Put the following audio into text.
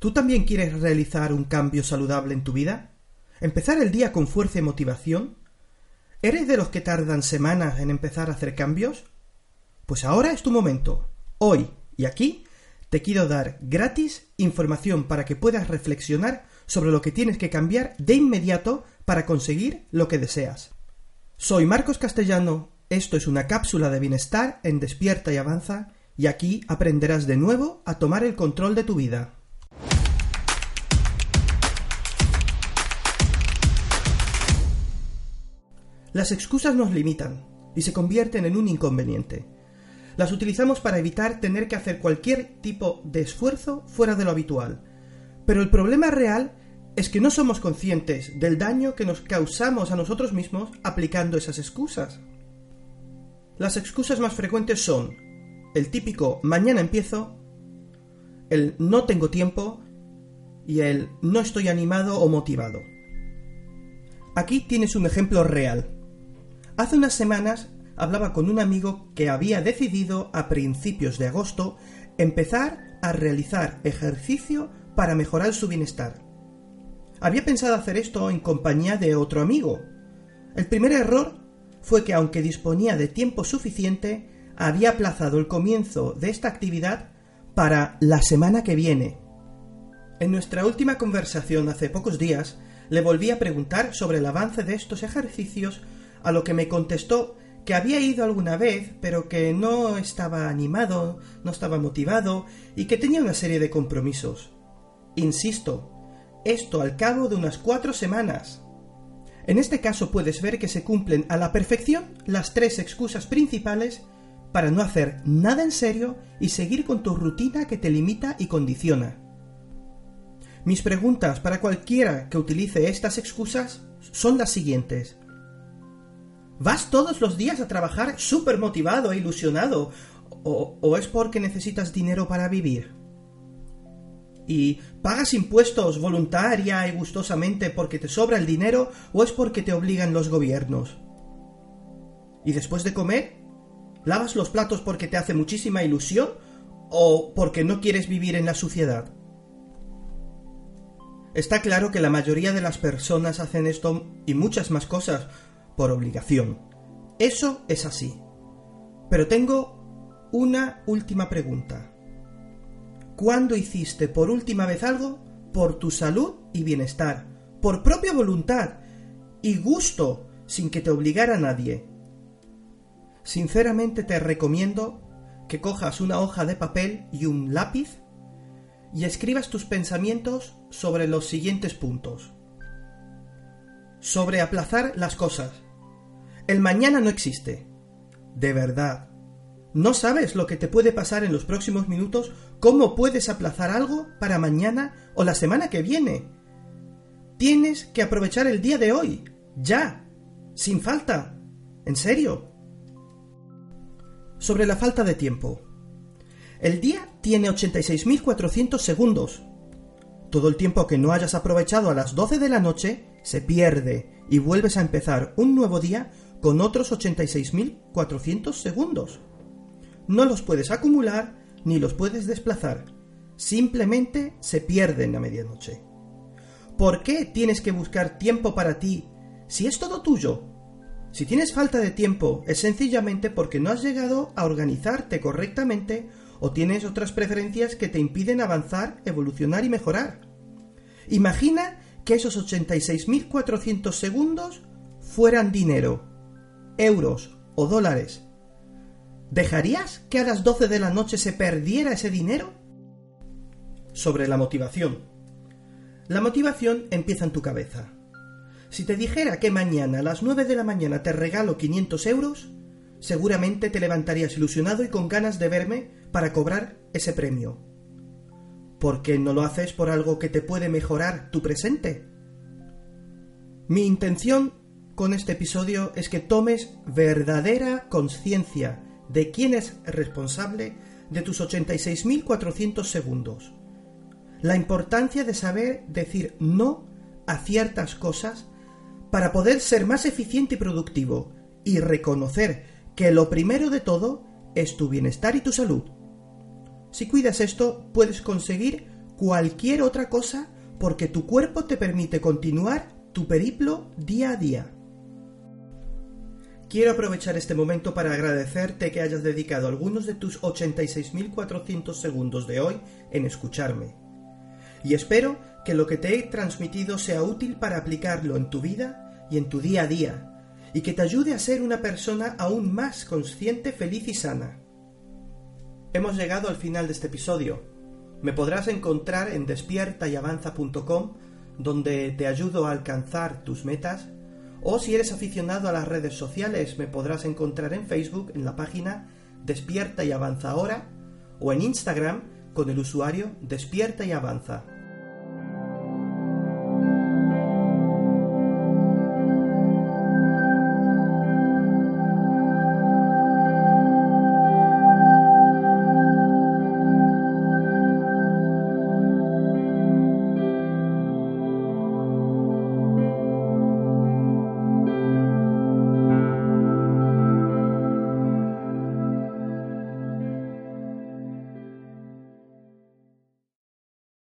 ¿Tú también quieres realizar un cambio saludable en tu vida? ¿Empezar el día con fuerza y motivación? ¿Eres de los que tardan semanas en empezar a hacer cambios? Pues ahora es tu momento. Hoy y aquí te quiero dar gratis información para que puedas reflexionar sobre lo que tienes que cambiar de inmediato para conseguir lo que deseas. Soy Marcos Castellano, esto es una cápsula de bienestar en Despierta y Avanza, y aquí aprenderás de nuevo a tomar el control de tu vida. Las excusas nos limitan y se convierten en un inconveniente. Las utilizamos para evitar tener que hacer cualquier tipo de esfuerzo fuera de lo habitual. Pero el problema real es que no somos conscientes del daño que nos causamos a nosotros mismos aplicando esas excusas. Las excusas más frecuentes son el típico mañana empiezo, el no tengo tiempo y el no estoy animado o motivado. Aquí tienes un ejemplo real. Hace unas semanas hablaba con un amigo que había decidido a principios de agosto empezar a realizar ejercicio para mejorar su bienestar. Había pensado hacer esto en compañía de otro amigo. El primer error fue que aunque disponía de tiempo suficiente, había aplazado el comienzo de esta actividad para la semana que viene. En nuestra última conversación hace pocos días, le volví a preguntar sobre el avance de estos ejercicios, a lo que me contestó que había ido alguna vez, pero que no estaba animado, no estaba motivado y que tenía una serie de compromisos. Insisto, esto al cabo de unas cuatro semanas. En este caso puedes ver que se cumplen a la perfección las tres excusas principales para no hacer nada en serio y seguir con tu rutina que te limita y condiciona. Mis preguntas para cualquiera que utilice estas excusas son las siguientes. ¿Vas todos los días a trabajar súper motivado e ilusionado? O, ¿O es porque necesitas dinero para vivir? ¿Y pagas impuestos voluntaria y gustosamente porque te sobra el dinero o es porque te obligan los gobiernos? ¿Y después de comer? ¿Lavas los platos porque te hace muchísima ilusión o porque no quieres vivir en la suciedad? Está claro que la mayoría de las personas hacen esto y muchas más cosas por obligación. Eso es así. Pero tengo una última pregunta. ¿Cuándo hiciste por última vez algo por tu salud y bienestar, por propia voluntad y gusto, sin que te obligara nadie? Sinceramente te recomiendo que cojas una hoja de papel y un lápiz y escribas tus pensamientos sobre los siguientes puntos. Sobre aplazar las cosas. El mañana no existe. De verdad. No sabes lo que te puede pasar en los próximos minutos, cómo puedes aplazar algo para mañana o la semana que viene. Tienes que aprovechar el día de hoy, ya, sin falta. En serio. Sobre la falta de tiempo. El día tiene 86.400 segundos. Todo el tiempo que no hayas aprovechado a las 12 de la noche se pierde y vuelves a empezar un nuevo día con otros 86.400 segundos. No los puedes acumular ni los puedes desplazar. Simplemente se pierden a medianoche. ¿Por qué tienes que buscar tiempo para ti si es todo tuyo? Si tienes falta de tiempo es sencillamente porque no has llegado a organizarte correctamente o tienes otras preferencias que te impiden avanzar, evolucionar y mejorar. Imagina que esos 86.400 segundos fueran dinero euros o dólares, ¿dejarías que a las 12 de la noche se perdiera ese dinero? Sobre la motivación. La motivación empieza en tu cabeza. Si te dijera que mañana a las 9 de la mañana te regalo 500 euros, seguramente te levantarías ilusionado y con ganas de verme para cobrar ese premio. ¿Por qué no lo haces por algo que te puede mejorar tu presente? Mi intención con este episodio es que tomes verdadera conciencia de quién es responsable de tus 86.400 segundos. La importancia de saber decir no a ciertas cosas para poder ser más eficiente y productivo y reconocer que lo primero de todo es tu bienestar y tu salud. Si cuidas esto, puedes conseguir cualquier otra cosa porque tu cuerpo te permite continuar tu periplo día a día. Quiero aprovechar este momento para agradecerte que hayas dedicado algunos de tus 86.400 segundos de hoy en escucharme. Y espero que lo que te he transmitido sea útil para aplicarlo en tu vida y en tu día a día, y que te ayude a ser una persona aún más consciente, feliz y sana. Hemos llegado al final de este episodio. Me podrás encontrar en despiertayavanza.com, donde te ayudo a alcanzar tus metas o si eres aficionado a las redes sociales, me podrás encontrar en Facebook en la página Despierta y Avanza Ahora o en Instagram con el usuario Despierta y Avanza.